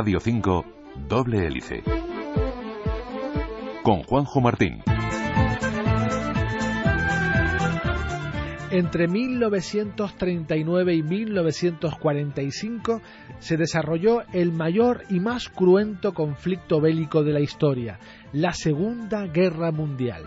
Radio 5, Doble Hélice. Con Juanjo Martín. Entre 1939 y 1945 se desarrolló el mayor y más cruento conflicto bélico de la historia, la Segunda Guerra Mundial.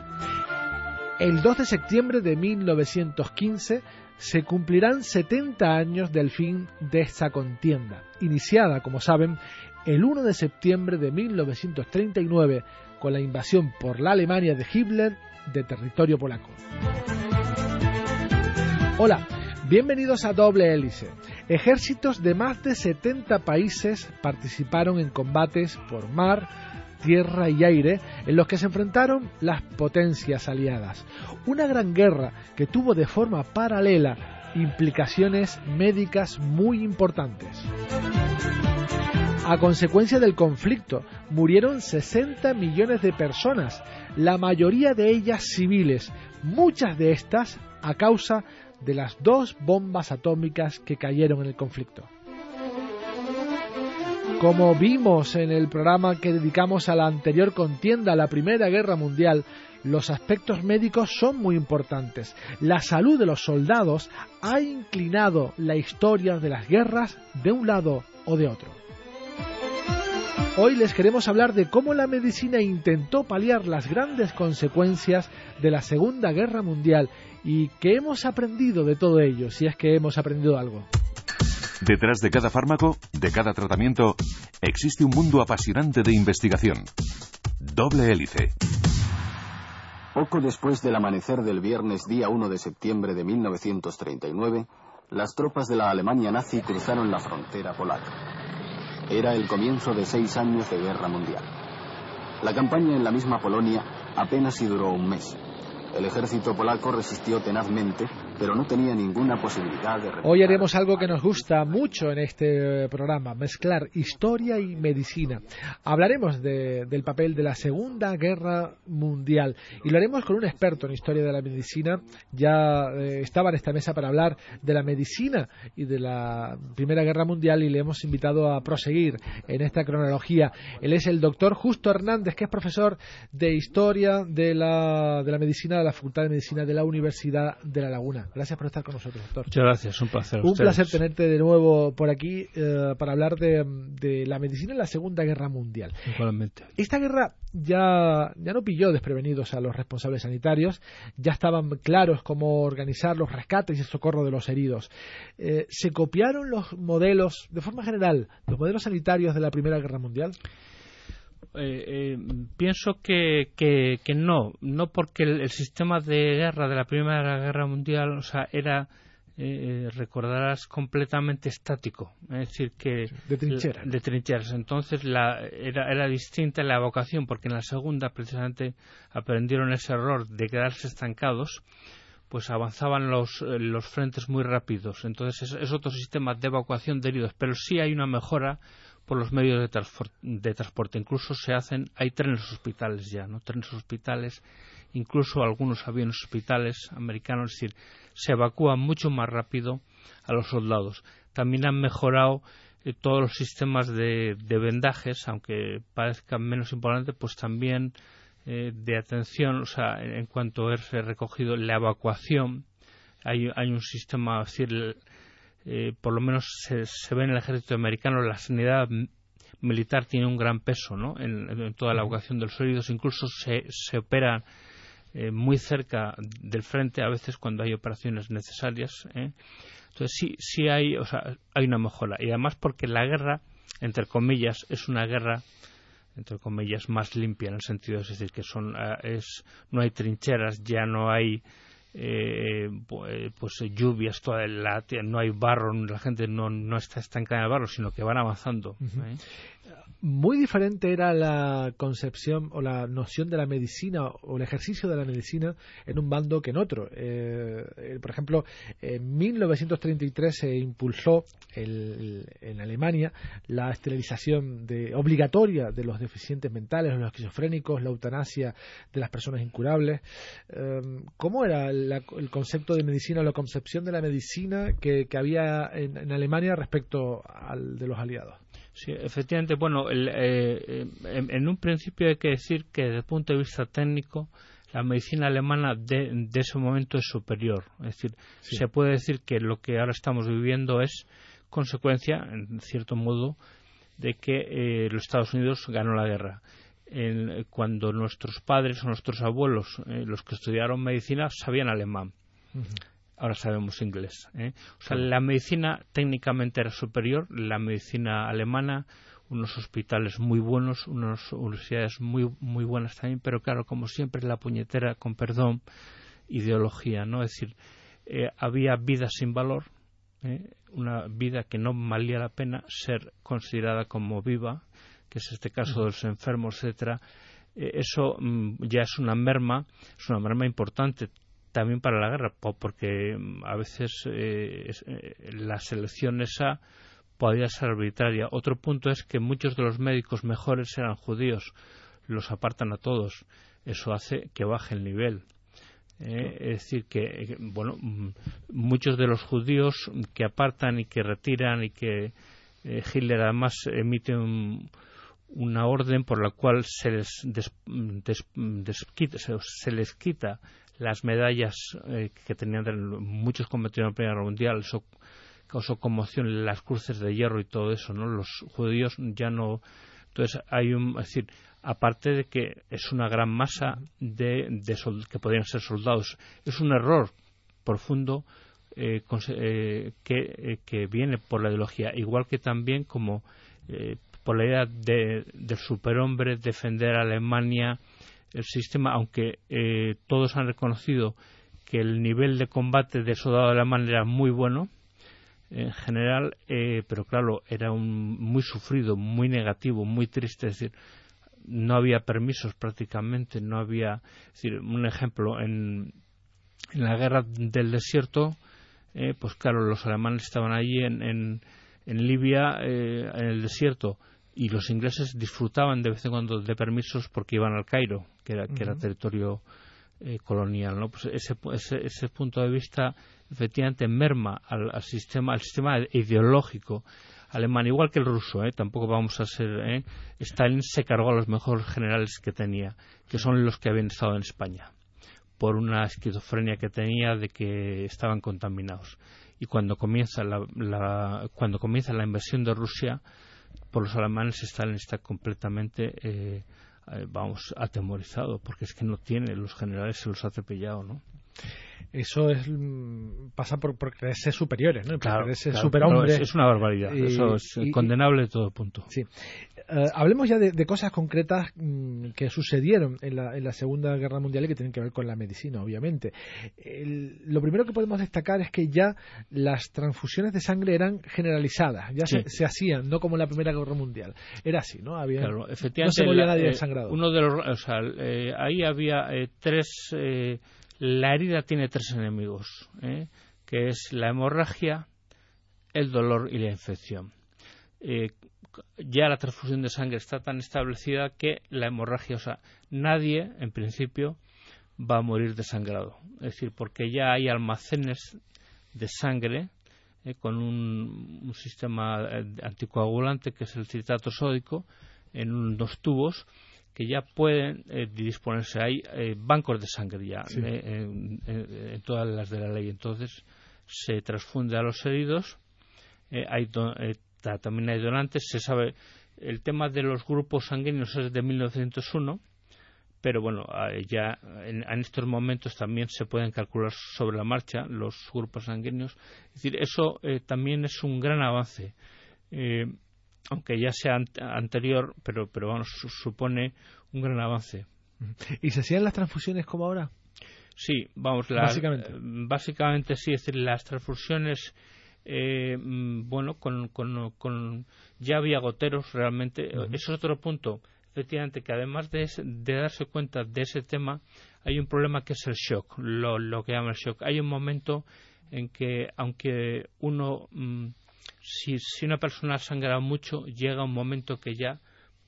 El 2 de septiembre de 1915 se cumplirán 70 años del fin de esta contienda, iniciada, como saben, el 1 de septiembre de 1939 con la invasión por la Alemania de Hitler de territorio polaco. Hola, bienvenidos a Doble Hélice. Ejércitos de más de 70 países participaron en combates por mar, tierra y aire en los que se enfrentaron las potencias aliadas. Una gran guerra que tuvo de forma paralela implicaciones médicas muy importantes. A consecuencia del conflicto murieron 60 millones de personas, la mayoría de ellas civiles, muchas de estas a causa de las dos bombas atómicas que cayeron en el conflicto. Como vimos en el programa que dedicamos a la anterior contienda, la Primera Guerra Mundial, los aspectos médicos son muy importantes. La salud de los soldados ha inclinado la historia de las guerras de un lado o de otro. Hoy les queremos hablar de cómo la medicina intentó paliar las grandes consecuencias de la Segunda Guerra Mundial y qué hemos aprendido de todo ello, si es que hemos aprendido algo. Detrás de cada fármaco, de cada tratamiento, existe un mundo apasionante de investigación. Doble hélice. Poco después del amanecer del viernes día 1 de septiembre de 1939, las tropas de la Alemania nazi cruzaron la frontera polaca. Era el comienzo de seis años de guerra mundial. La campaña en la misma Polonia apenas si duró un mes. El ejército polaco resistió tenazmente, pero no tenía ninguna posibilidad de... Hoy haremos algo que nos gusta mucho en este programa, mezclar historia y medicina. Hablaremos del papel de la Segunda Guerra Mundial y lo haremos con un experto en historia de la medicina. Ya eh, estaba en esta mesa para hablar de la medicina y de la Primera Guerra Mundial y le hemos invitado a proseguir en esta cronología. Él es el doctor Justo Hernández, que es profesor de historia de la, de la medicina de la Facultad de Medicina de la Universidad de La Laguna. Gracias por estar con nosotros, doctor. Muchas gracias, un placer. Un placer tenerte de nuevo por aquí eh, para hablar de, la medicina en la Segunda Guerra Mundial. Igualmente. Esta guerra ya, ya no pilló desprevenidos a los responsables sanitarios, ya estaban claros cómo organizar los rescates y el socorro de los heridos. Eh, ¿Se copiaron los modelos, de forma general, los modelos sanitarios de la Primera Guerra Mundial? Eh, eh, pienso que, que, no, no porque el, sistema de guerra de la Primera Guerra Mundial, o sea, era eh, recordarás completamente estático, es decir que de trincheras, de trincheras. Entonces la, era, era distinta la evacuación porque en la segunda precisamente aprendieron ese error de quedarse estancados pues avanzaban los, los frentes muy rápidos. Entonces es, es, otro sistema de evacuación de heridos, pero sí hay una mejora por los medios de, transporte. Incluso se hacen, hay trenes hospitales ya, ¿no? Trenes hospitales, incluso algunos aviones hospitales americanos, es decir, se evacúan mucho más rápido a los soldados. También han mejorado eh, todos los sistemas de, vendajes, aunque parezcan menos importantes, pues también eh, de atención, o sea, en cuanto es recogido la evacuación, hay, hay un sistema, es decir, eh, por lo menos se, ve en el ejército americano, la sanidad militar tiene un gran peso ¿no? en, toda la evacuación de los heridos, incluso se, se opera eh, muy cerca del frente a veces cuando hay operaciones necesarias. ¿eh? Entonces sí, sí hay, o sea, hay una mejora. Y además porque la guerra, entre comillas, es una guerra entre comillas más limpia en el sentido es decir que son es no hay trincheras ya no hay eh, pues lluvias, toda la, no hay barro, la gente no, no está estancada en el barro, sino que van avanzando. ¿eh? Muy diferente era la concepción o la noción de la medicina o el ejercicio de la medicina en un bando que en otro. Eh, eh, por ejemplo, en 1933 se impulsó en Alemania la esterilización de, obligatoria de los deficientes mentales, los esquizofrénicos, la eutanasia de las personas incurables. Eh, ¿Cómo era el concepto de medicina, la concepción de la medicina que, había en Alemania respecto al de los aliados? Sí, efectivamente, bueno, el, eh, en, un principio hay que decir que desde el punto de vista técnico la medicina alemana de, ese momento es superior. Es decir, se puede decir que lo que ahora estamos viviendo es consecuencia, en cierto modo, de que eh, los Estados Unidos ganó la guerra. cuando nuestros padres o nuestros abuelos, eh, los que estudiaron medicina, sabían alemán ahora sabemos inglés. ¿eh? O sea, la medicina técnicamente era superior, la medicina alemana, unos hospitales muy buenos, unas universidades muy, muy buenas también, pero claro, como siempre, la puñetera, con perdón, ideología, ¿no? Es decir, eh, había vida sin valor, ¿eh? una vida que no valía la pena ser considerada como viva, que es este caso de los enfermos, etcétera. eso mm, ya es una merma, es una merma importante también para la guerra, porque mm, a veces eh, eh, la selección esa podía ser arbitraria. Otro punto es que muchos de los médicos mejores eran judíos, los apartan a todos. Eso hace que baje el nivel. Eh, es decir, que, bueno, mm, muchos de los judíos que apartan y que retiran y que Hitler además emite una orden por la cual se les, se les quita las medallas eh, que tenían muchos combatientes en la Primera Guerra Mundial, eso causó conmoción, las cruces de hierro y todo eso, ¿no? Los judíos ya no... Entonces hay un... Es decir, aparte de que es una gran masa de, de que podrían ser soldados, es un error profundo eh, eh, que, que, viene por la ideología, igual que también como por la idea de, del superhombre defender a Alemania el sistema, aunque eh, todos han reconocido que el nivel de combate del soldado alemán era muy bueno, en general, eh, pero claro, era un, muy sufrido, muy negativo, muy triste, es decir, no había permisos prácticamente, no había, un ejemplo, en, en la guerra del desierto, eh, pues claro, los alemanes estaban allí en, en, en Libia, en el desierto, y los ingleses disfrutaban de vez en cuando de permisos porque iban al Cairo, que era, que era territorio eh, colonial. ¿no? Pues ese, ese, ese, punto de vista efectivamente merma al, al, sistema, al sistema ideológico alemán, igual que el ruso. ¿eh? Tampoco vamos a ser. ¿eh? Stalin se cargó a los mejores generales que tenía, que son los que habían estado en España, por una esquizofrenia que tenía de que estaban contaminados. Y cuando comienza la, la cuando comienza la invasión de Rusia, por los alemanes Stalin está completamente eh, eh, vamos atemorizado porque es que no tiene los generales se los ha cepillado no eso es mm, pasa por, por creerse superiores, ¿no? Claro, es, una barbaridad. eso es condenable de todo punto. Sí. Eh, hablemos ya de, cosas concretas mm, que sucedieron en la, en la, Segunda Guerra Mundial y que tienen que ver con la medicina, obviamente. lo primero que podemos destacar es que ya las transfusiones de sangre eran generalizadas, ya se, hacían, no como en la Primera Guerra Mundial. Era así, ¿no? Había, efectivamente, no se moría nadie eh, Uno de los, o sea, eh, ahí había tres la herida tiene tres enemigos, ¿eh? que es la hemorragia, el dolor y la infección. Eh, ya la transfusión de sangre está tan establecida que la hemorragia, o sea, nadie, en principio, va a morir desangrado. Es decir, porque ya hay almacenes de sangre eh, con un, sistema anticoagulante que es el citrato sódico en unos tubos que ya pueden eh, disponerse. Hay eh, bancos de sangre ya eh, en, todas las de la ley. Entonces se transfunde a los heridos. hay también hay donantes. Se sabe el tema de los grupos sanguíneos es de 1901 pero bueno, ya en, estos momentos también se pueden calcular sobre la marcha los grupos sanguíneos. Es decir, eso también es un gran avance aunque ya sea anterior, pero, pero supone un gran avance. ¿Y se hacían las transfusiones como ahora? Sí, vamos, básicamente. básicamente sí, es decir, las transfusiones, eh, mm, bueno, con, con, con, ya había goteros realmente. Eso es otro punto, efectivamente, que además de, de, darse cuenta de ese tema, hay un problema que es el shock, lo, lo que llama el shock. Hay un momento en que, aunque uno, mm, si, si una persona ha sangrado mucho, llega un momento que ya,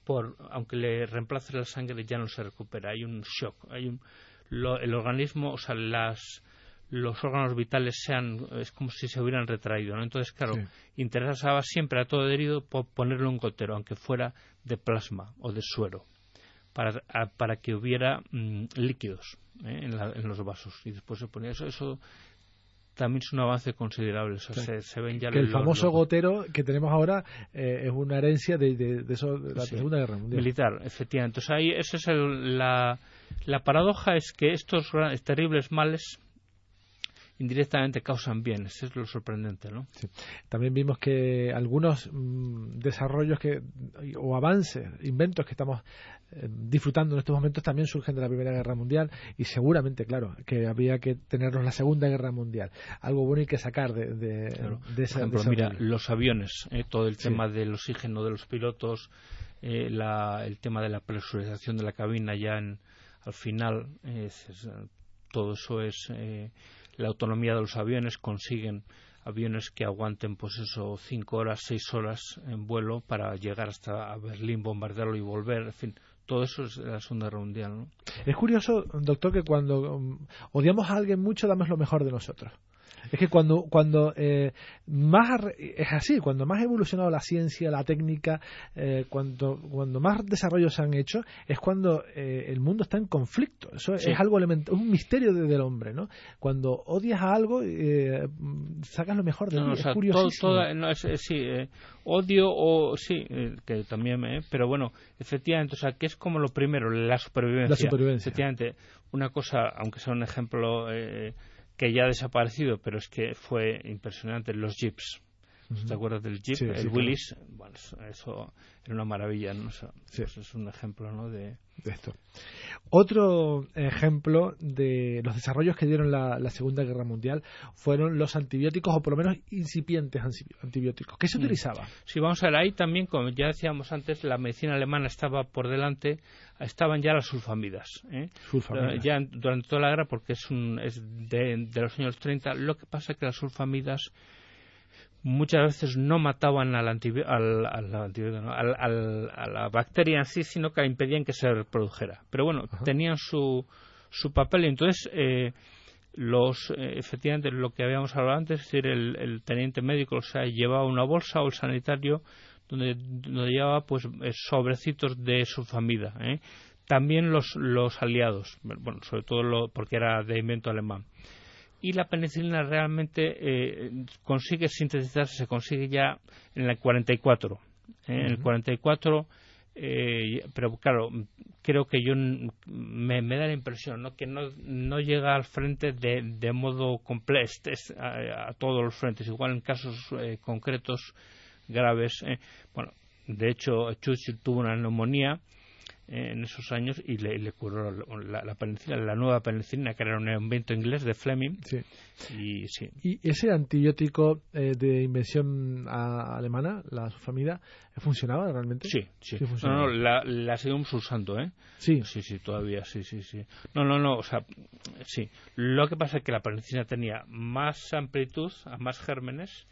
por, aunque le reemplace la sangre, ya no se recupera. Hay un shock, hay un el organismo, o sea, las, los órganos vitales sean, es como si se hubieran retraído, ¿no? Entonces, claro, interesaba siempre a todo herido ponerle un gotero, aunque fuera de plasma o de suero, para, para que hubiera mm, líquidos ¿eh? en, en, los vasos. Y después se ponía eso, eso también es un avance considerable. se, ven ya el famoso gotero que tenemos ahora eh, es una herencia de, de, eso, de la Segunda Guerra Mundial. Militar, efectivamente. Entonces ahí esa es la, la paradoja es que estos terribles males indirectamente causan bienes. Eso es lo sorprendente, ¿no? También vimos que algunos mm, desarrollos que o avances, inventos que estamos eh, disfrutando en estos momentos también surgen de la Primera Guerra Mundial y seguramente, claro, que había que tenerlos la Segunda Guerra Mundial. Algo bueno hay que sacar de, de, esa, Por ejemplo, mira, los aviones, eh, todo el tema del oxígeno de los pilotos, eh, el tema de la presurización de la cabina ya en, al final, todo eso es la autonomía de los aviones, consiguen aviones que aguanten pues eso cinco horas, seis horas en vuelo para llegar hasta Berlín, bombardearlo y volver, en fin, todo eso es la Segunda Guerra Mundial, ¿no? Es curioso, doctor, que cuando um, odiamos a alguien mucho damos lo mejor de nosotros. Es que cuando, cuando eh, más es así, cuando más ha evolucionado la ciencia, la técnica, eh, cuando, cuando más desarrollos se han hecho, es cuando eh, el mundo está en conflicto. Eso es algo elemental, un misterio del hombre, ¿no? Cuando odias a algo, sacas lo mejor de no, es curiosísimo. sí, odio o sí, que también, pero bueno, efectivamente, o sea, que es como lo primero, la supervivencia. La supervivencia. Efectivamente, una cosa, aunque sea un ejemplo que ya ha desaparecido, pero es que fue impresionante, los jeeps. ¿Te acuerdas del Jeep? el Willis, bueno, eso era una maravilla, ¿no? Eso, es un ejemplo, ¿no? De... esto. Otro ejemplo de los desarrollos que dieron la, Segunda Guerra Mundial fueron los antibióticos, o por lo menos incipientes antibióticos. ¿Qué se mm. utilizaba? Sí, vamos a ver, ahí también, como ya decíamos antes, la medicina alemana estaba por delante, estaban ya las sulfamidas. ¿eh? sulfamidas. Ya durante toda la guerra, porque es, un, es de, de los años 30, lo que pasa es que las sulfamidas muchas veces no mataban al al, al, a la bacteria en sí, sino que impedían que se reprodujera. Pero bueno, tenían su, su papel y entonces eh, los eh, efectivamente lo que habíamos hablado antes, es decir, el, teniente médico o sea, llevaba una bolsa o el sanitario donde, donde llevaba pues eh, sobrecitos de su familia. También los, los aliados, bueno, sobre todo lo, porque era de invento alemán y la penicilina realmente eh, consigue sintetizarse, se consigue ya en el 44. ¿eh? En el 44, eh, pero claro, creo que yo me, da la impresión ¿no? que no, no llega al frente de, de modo completo a, a, todos los frentes, igual en casos concretos graves. bueno, de hecho, Churchill tuvo una neumonía en esos años y le, curó la, penicilina, la nueva penicilina, que era un invento inglés de Fleming. Y, sí. ¿Y ese antibiótico eh, de invención alemana, la sulfamida, funcionaba realmente? Sí, sí. no, no, la, seguimos usando, ¿eh? Sí. Sí, sí, todavía, sí, sí, sí. No, no, no, o sea, sí. Lo que pasa es que la penicilina tenía más amplitud, más gérmenes,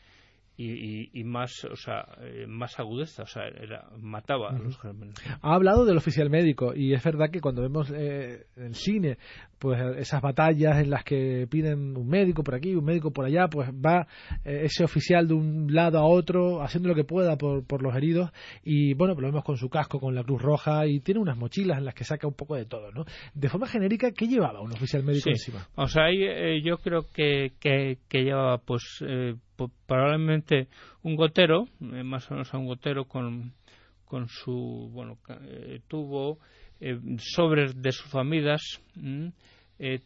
y, más, o sea, eh, más agudeza, o sea, era, mataba a los gérmenes. Ha hablado del oficial médico y es verdad que cuando vemos eh, en el cine pues esas batallas en las que piden un médico por aquí, un médico por allá, pues va eh, ese oficial de un lado a otro haciendo lo que pueda por, por los heridos y bueno, pues lo vemos con su casco, con la Cruz Roja y tiene unas mochilas en las que saca un poco de todo, ¿no? De forma genérica, ¿qué llevaba un oficial médico encima? O sea, ahí yo creo que, que, que llevaba pues probablemente un gotero, eh, más o menos un gotero con, con su bueno, eh, tubo, eh, sobres de sulfamidas,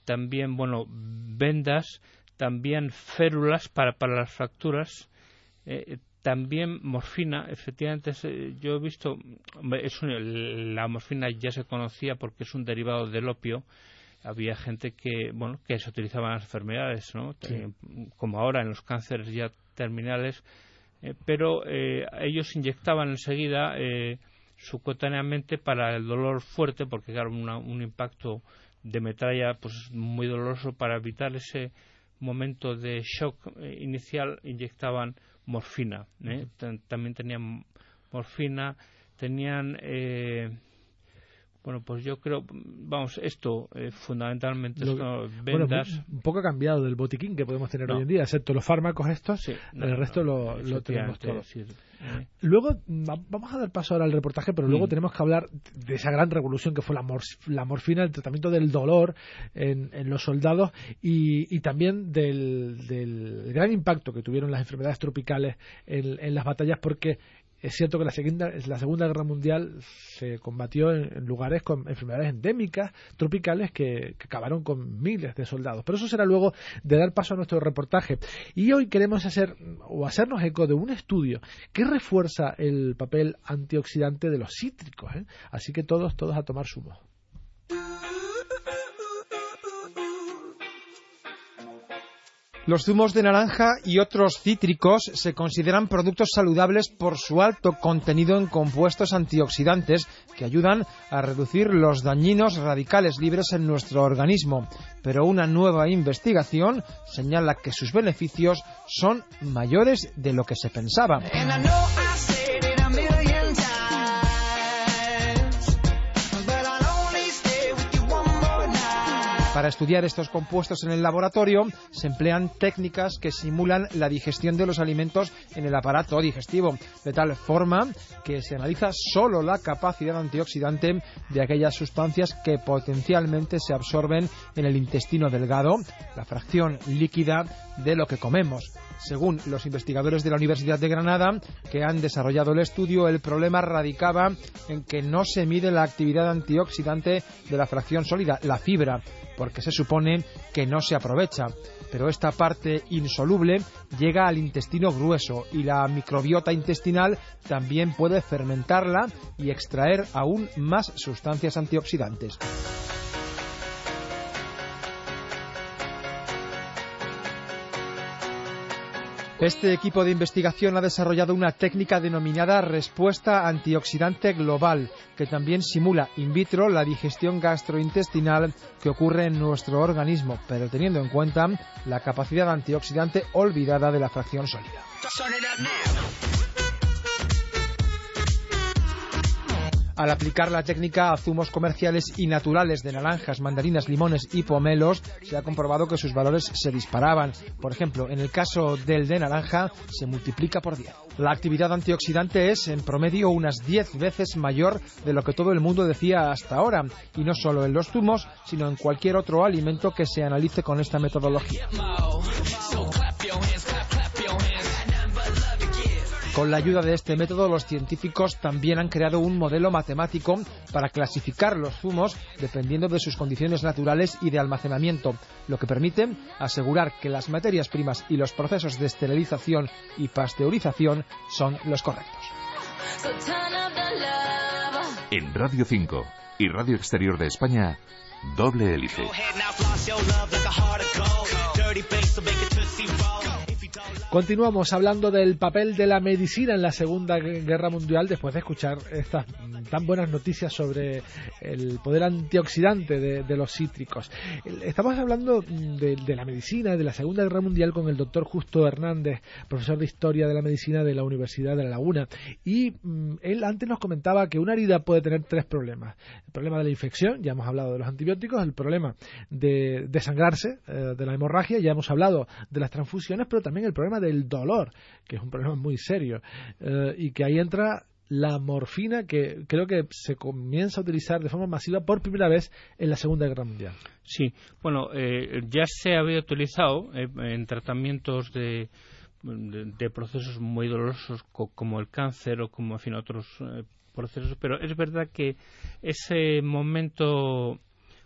también bueno, vendas, también férulas para, para las fracturas, también morfina, efectivamente, yo he visto, la morfina ya se conocía porque es un derivado del opio, había gente que, bueno, que se utilizaban las enfermedades, ¿no? Como ahora en los cánceres ya terminales, eh, pero eh, ellos inyectaban enseguida eh, subcutáneamente para el dolor fuerte, porque claro, un impacto de metralla pues muy doloroso para evitar ese momento de shock inicial inyectaban morfina también tenían morfina tenían bueno, pues yo creo, vamos, esto eh, fundamentalmente vendas. un poco cambiado del botiquín que podemos tener hoy en día, excepto los fármacos estos, el resto lo, tenemos todo. Luego, vamos a dar paso ahora al reportaje, pero luego mm. tenemos que hablar de esa gran revolución que fue la, la morfina, el tratamiento del dolor en, los soldados y, también del, gran impacto que tuvieron las enfermedades tropicales en, en las batallas, porque es cierto que la Segunda, la segunda Guerra Mundial se combatió en, lugares con enfermedades endémicas, tropicales, que, acabaron con miles de soldados. Pero eso será luego de dar paso a nuestro reportaje. Y hoy queremos hacer o hacernos eco de un estudio que refuerza el papel antioxidante de los cítricos. ¿eh? Así que todos, todos a tomar zumo. Los zumos de naranja y otros cítricos se consideran productos saludables por su alto contenido en compuestos antioxidantes que ayudan a reducir los dañinos radicales libres en nuestro organismo. Pero una nueva investigación señala que sus beneficios son mayores de lo que se pensaba. Para estudiar estos compuestos en el laboratorio se emplean técnicas que simulan la digestión de los alimentos en el aparato digestivo, de tal forma que se analiza solo la capacidad antioxidante de aquellas sustancias que potencialmente se absorben en el intestino delgado, la fracción líquida de lo que comemos. Según los investigadores de la Universidad de Granada, que han desarrollado el estudio, el problema radicaba en que no se mide la actividad antioxidante de la fracción sólida, la fibra, porque se supone que no se aprovecha. Pero esta parte insoluble llega al intestino grueso y la microbiota intestinal también puede fermentarla y extraer aún más sustancias antioxidantes. Este equipo de investigación ha desarrollado una técnica denominada respuesta antioxidante global, que también simula in vitro la digestión gastrointestinal que ocurre en nuestro organismo, pero teniendo en cuenta la capacidad antioxidante olvidada de la fracción sólida. Al aplicar la técnica a zumos comerciales y naturales de naranjas, mandarinas, limones y pomelos, se ha comprobado que sus valores se disparaban. Por ejemplo, en el caso del de naranja, se multiplica por 10. La actividad antioxidante es, en promedio, unas 10 veces mayor de lo que todo el mundo decía hasta ahora, y no solo en los zumos, sino en cualquier otro alimento que se analice con esta metodología. Con la ayuda de este método, los científicos también han creado un modelo matemático para clasificar los zumos dependiendo de sus condiciones naturales y de almacenamiento, lo que permite asegurar que las materias primas y los procesos de esterilización y pasteurización son los correctos. En Radio 5 y Radio Exterior de España, doble hélice. Continuamos hablando del papel de la medicina en la Segunda Guerra Mundial después de escuchar estas tan buenas noticias sobre el poder antioxidante de, los cítricos. Estamos hablando de, la medicina de la Segunda Guerra Mundial con el doctor Justo Hernández, profesor de Historia de la Medicina de la Universidad de La Laguna. Y mm, él antes nos comentaba que una herida puede tener tres problemas. El problema de la infección, ya hemos hablado de los antibióticos, el problema de desangrarse, eh, de la hemorragia, ya hemos hablado de las transfusiones, pero también el problema del dolor, que es un problema muy serio, eh, y que ahí entra la morfina que creo que se comienza a utilizar de forma masiva por primera vez en la Segunda Guerra Mundial. Sí, bueno, eh, ya se había utilizado eh, en tratamientos de, de, procesos muy dolorosos como el cáncer o como en fin, otros procesos, pero es verdad que ese momento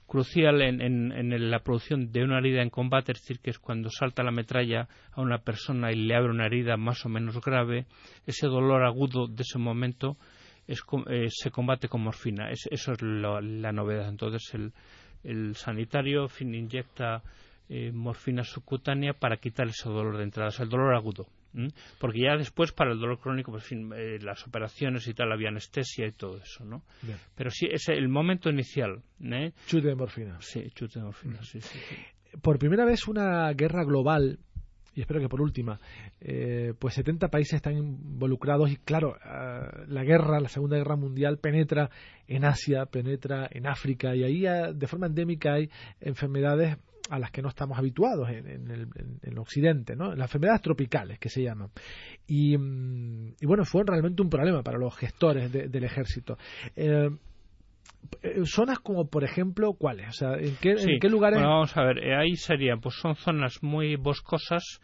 crucial en, en, la producción de una herida en combate, es decir, que es cuando salta la metralla a una persona y le abre una herida más o menos grave, ese dolor agudo de ese momento es, eh, se combate con morfina. Es, eso es la novedad. Entonces, el, el sanitario fin, inyecta eh, morfina subcutánea para quitar ese dolor de entrada, o sea, el dolor agudo. Porque ya después, para el dolor crónico, pues, eh, las operaciones y tal, había anestesia y todo eso, ¿no? Pero sí, es el momento inicial. ¿eh? Chute de morfina. Sí, chute de morfina, sí, sí, Por primera vez una guerra global y espero que por última, eh, pues 70 países están involucrados y claro, eh, la guerra, la Segunda Guerra Mundial penetra en Asia, penetra en África y ahí eh, de forma endémica hay enfermedades a las que no estamos habituados en, el, occidente, ¿no? las enfermedades tropicales que se llaman. Y, mm, bueno, fue realmente un problema para los gestores del ejército. Eh, zonas como por ejemplo cuáles o sea en qué, lugares vamos a ver eh, ahí serían pues son zonas muy boscosas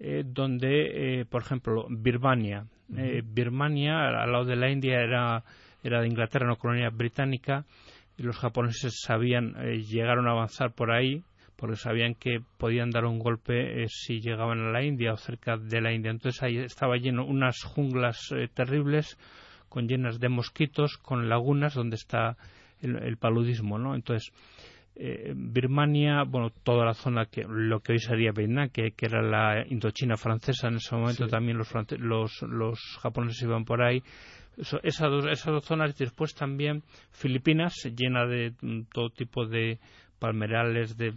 eh, donde por ejemplo Birmania Birmania al lado de la India era era de Inglaterra una colonia británica y los japoneses sabían llegaron a avanzar por ahí porque sabían que podían dar un golpe si llegaban a la India o cerca de la India entonces ahí estaba lleno unas junglas terribles con llenas de mosquitos, con lagunas donde está el, paludismo, ¿no? Entonces, eh, Birmania, bueno, toda la zona que lo que hoy sería Vietnam, que, era la Indochina francesa en ese momento, también los, los, los japoneses iban por ahí. esas, dos, esas dos zonas y después también Filipinas, llena de mm, todo tipo de palmerales, de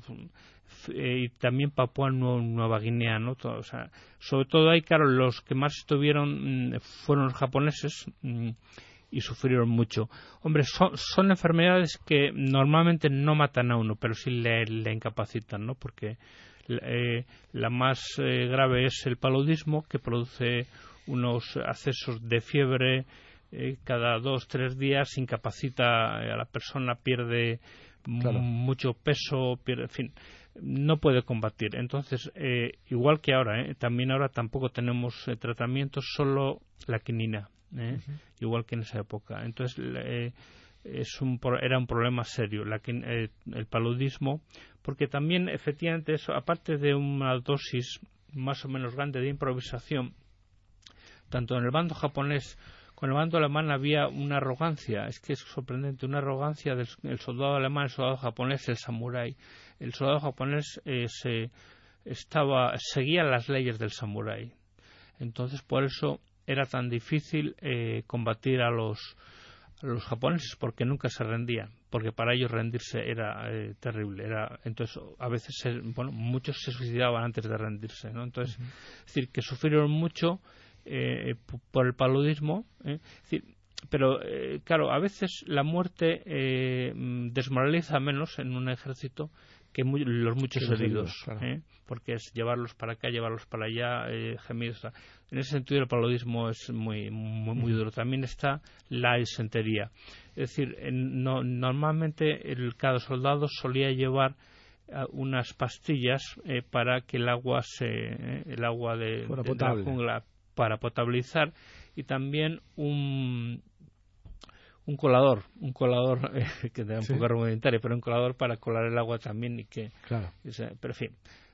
eh, y también Papua Nueva Guinea, ¿no? o sea, sobre todo ahí, claro, los que más estuvieron mm, fueron los japoneses mm, y sufrieron mucho. Hombre, son, enfermedades que normalmente no matan a uno, pero sí le, incapacitan, ¿no? Porque eh, la más eh, grave es el paludismo, que produce unos accesos de fiebre cada dos, tres días, incapacita a la persona, pierde mucho peso, pierde, en fin no puede combatir. Entonces, eh, igual que ahora, eh, también ahora tampoco tenemos eh, tratamiento, solo la quinina, igual que en esa época. Entonces, es un, era un problema serio la, el paludismo, porque también, efectivamente, eso, aparte de una dosis más o menos grande de improvisación, tanto en el bando japonés con el bando alemán había una arrogancia, es que es sorprendente, una arrogancia del soldado alemán, el soldado japonés, el samurái el soldado japonés eh, se estaba seguía las leyes del samurái. Entonces, por eso era tan difícil eh, combatir a los, los japoneses porque nunca se rendían, porque para ellos rendirse era eh, terrible. Era, entonces, a veces, bueno, muchos se suicidaban antes de rendirse, ¿no? Entonces, es decir, que sufrieron mucho por el paludismo. pero, claro, a veces la muerte desmoraliza menos en un ejército que los muchos heridos, ¿eh? porque es llevarlos para acá, llevarlos para allá, eh, gemidos. En ese sentido, el paludismo es muy, muy, duro. También está la disentería. Es decir, normalmente el, cada soldado solía llevar eh, unas pastillas para que el agua se, el agua de, de la jungla para potabilizar y también un, un colador, un colador eh, que da un poco rudimentario, pero un colador para colar el agua también y que, claro. pero en fin,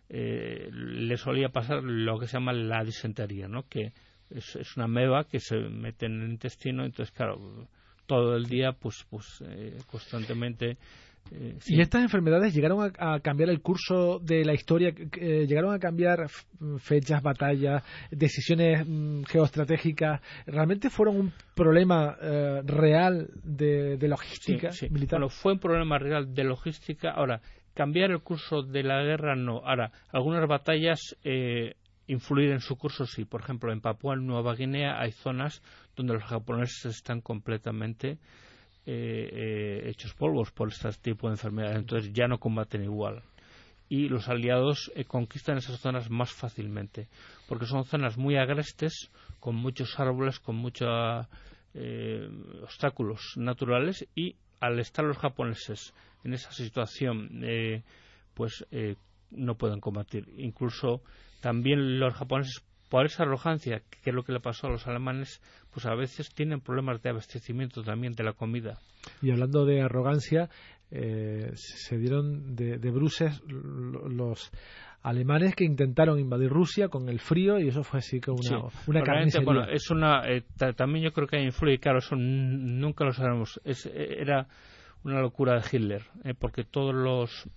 eh, le solía pasar lo que se llama la disentería, ¿no? Que es, es, una meba que se mete en el intestino, entonces claro, todo el día, pues, pues eh, constantemente eh, ¿Y estas enfermedades llegaron a, cambiar el curso de la historia? Eh, ¿Llegaron a cambiar fechas, batallas, decisiones mm, geoestratégicas? ¿Realmente fueron un problema eh, real de, logística militar? Bueno, fue un problema real de logística. Ahora, cambiar el curso de la guerra no. Ahora, algunas batallas influir en su curso sí. Por ejemplo, en Papúa Nueva Guinea hay zonas donde los japoneses están completamente eh, eh, hechos polvos por este tipo de enfermedades, entonces ya no combaten igual. Y los aliados eh, conquistan esas zonas más fácilmente, porque son zonas muy agrestes, con muchos árboles, con muchos obstáculos naturales, y al estar los japoneses en esa situación, pues no pueden combatir. Incluso también los japoneses por esa arrogancia, que es lo que le pasó a los alemanes, pues a veces tienen problemas de abastecimiento también de la comida. Y hablando de arrogancia, eh, se dieron de, bruces los alemanes que intentaron invadir Rusia con el frío y eso fue así que una, una bueno es una eh, también yo creo que influye claro eso nunca lo sabemos es, era una locura de Hitler, ¿eh? porque todos los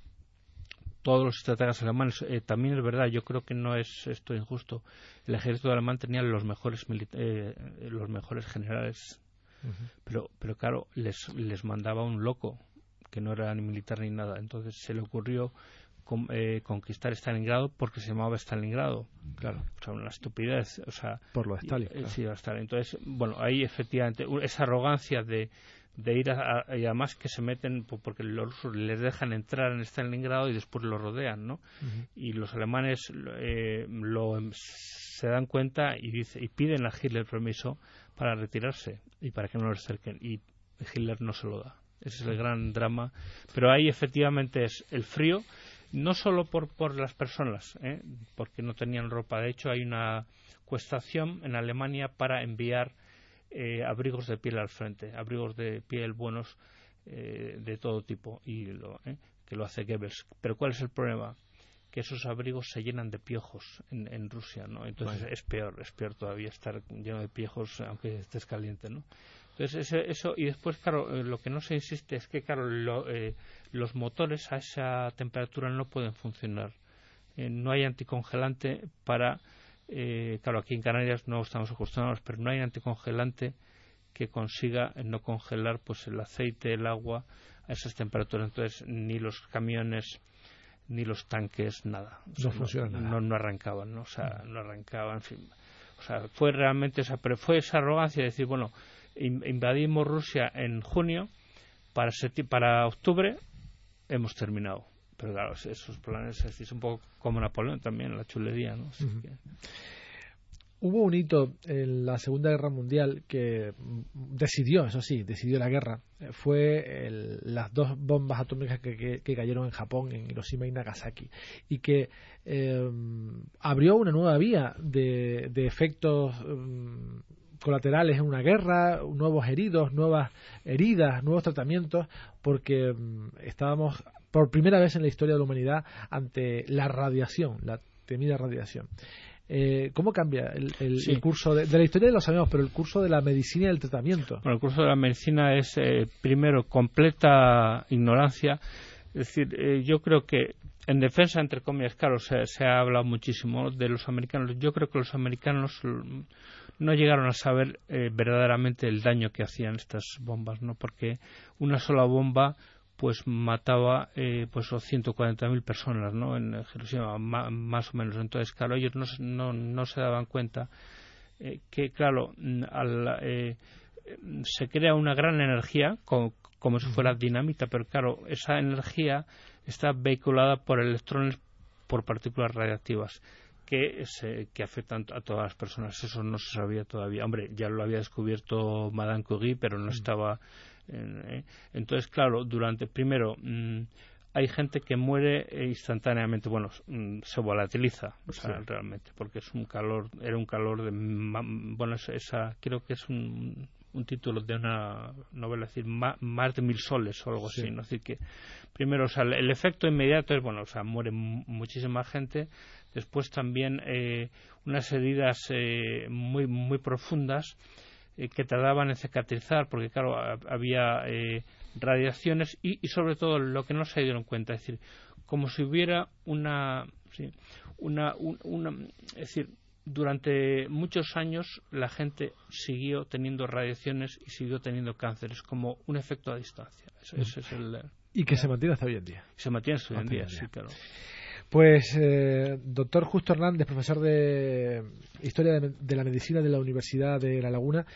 todos los estrategas alemanes, eh, también es verdad, yo creo que no es esto injusto. El ejército alemán tenía los mejores eh, los mejores generales, pero pero claro les les mandaba un loco que no era ni militar ni nada. Entonces se le ocurrió eh, conquistar Stalingrado porque se llamaba Stalingrado. Claro. O sea, una estupidez. O sea, Por lo de Stalin. Sí, Stalin. Entonces, bueno, ahí efectivamente esa arrogancia de, de ir a, y además que se meten porque los rusos les dejan entrar en Stalingrado y después lo rodean, ¿no? Y los alemanes eh, lo, se dan cuenta y, dice, y piden a Hitler permiso para retirarse y para que no les cerquen. Y Hitler no se lo da. Ese es el gran drama. Pero ahí efectivamente es el frío no solo por, por las personas, ¿eh? porque no tenían ropa. De hecho, hay una cuestación en Alemania para enviar eh, abrigos de piel al frente, abrigos de piel buenos eh, de todo tipo, y lo, que lo hace Goebbels. Pero ¿cuál es el problema? Que esos abrigos se llenan de piojos en, en Rusia, ¿no? Entonces es peor, es peor todavía estar lleno de piojos aunque estés caliente, ¿no? Entonces, eso, y después, claro, eh, lo que no se insiste es que, claro, eh, los motores a esa temperatura no pueden funcionar. Eh, no hay anticongelante para, claro, aquí en Canarias no estamos acostumbrados, pero no hay anticongelante que consiga no congelar pues el aceite, el agua a esas temperaturas. Entonces, ni los camiones ni los tanques, nada. no funcionan. No, no, arrancaban, ¿no? O sea, no arrancaban, en fin. O sea, fue realmente esa, pero fue esa arrogancia de decir, bueno, invadimos Rusia en junio, para, para octubre hemos terminado. Pero claro, esos planes es un poco como Napoleón también, la chulería, ¿no? Hubo un hito en la Segunda Guerra Mundial que decidió, eso sí, decidió la guerra. Fue las dos bombas atómicas que, cayeron en Japón, en Hiroshima y Nagasaki, y que eh, abrió una nueva vía de, efectos mm, colaterales en una guerra, nuevos heridos, nuevas heridas, nuevos tratamientos, porque mm, estábamos por primera vez en la historia de la humanidad ante la radiación, la temida radiación. Eh, ¿Cómo cambia el, curso de, la historia? Lo sabemos, pero el curso de la medicina y el tratamiento. Bueno, el curso de la medicina es, eh, primero, completa ignorancia. Es decir, eh, yo creo que en defensa, entre comillas, claro, se, se, ha hablado muchísimo de los americanos. Yo creo que los americanos no llegaron a saber eh, verdaderamente el daño que hacían estas bombas, ¿no? Porque una sola bomba pues mataba eh, pues 140.000 personas, ¿no? En Jerusalén, más o menos. Entonces, claro, ellos no, no, no se daban cuenta eh, que, claro, al, eh, se crea una gran energía, como, como si fuera dinamita, pero claro, esa energía está vehiculada por electrones por partículas radiactivas que, se, que afectan a todas las personas. Eso no se sabía todavía. Hombre, ya lo había descubierto Madame Curie, pero no mm. estaba. ¿Eh? Entonces, claro, durante. Primero. Mm, hay gente que muere instantáneamente, bueno, mm, se volatiliza, o sea, realmente, porque es un calor, era un calor de, bueno, esa, creo que es un, un título de una novela, es decir, más, de mil soles o algo así, ¿no? Es decir, que primero, o sea, el efecto inmediato es, bueno, o sea, muere muchísima gente, después también eh, unas heridas eh, muy, muy profundas eh, que tardaban en cicatrizar, porque claro, había radiaciones y, sobre todo lo que no se dieron cuenta, es decir, como si hubiera una, una, una es decir, durante muchos años la gente siguió teniendo radiaciones y siguió teniendo cánceres como un efecto a distancia. Ese, es el, y que se mantiene hasta hoy en día. Se mantiene hasta hoy en día, sí, claro. Pues, eh, doctor Justo Hernández, profesor de Historia de, la Medicina de la Universidad de La Laguna,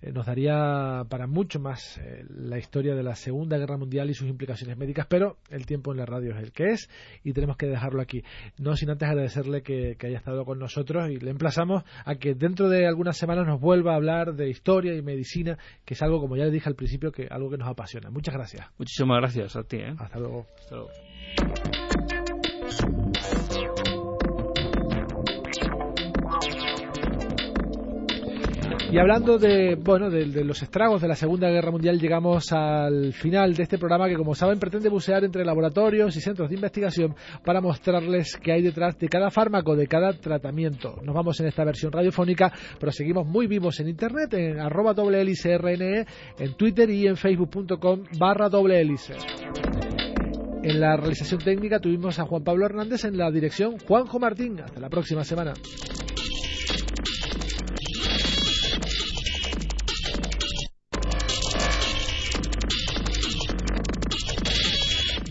eh, nos daría para mucho más eh, la historia de la Segunda Guerra Mundial y sus implicaciones médicas, pero el tiempo en la radio es el que es y tenemos que dejarlo aquí. No sin antes agradecerle que, haya estado con nosotros y le emplazamos a que dentro de algunas semanas nos vuelva a hablar de historia y medicina, que es algo, como ya le dije al principio, que algo que nos apasiona. Muchas gracias. Muchísimas gracias a ti. Hasta luego. Hasta luego. Y hablando de, bueno, de, los estragos de la Segunda Guerra Mundial, llegamos al final de este programa que, como saben, pretende bucear entre laboratorios y centros de investigación para mostrarles qué hay detrás de cada fármaco, de cada tratamiento. Nos vamos en esta versión radiofónica, pero seguimos muy vivos en Internet, en arroba doble hélice RNE, en Twitter y en facebook.com barra doble hélice. En la realización técnica tuvimos a Juan Pablo Hernández en la dirección Juanjo Martín. Hasta la próxima semana.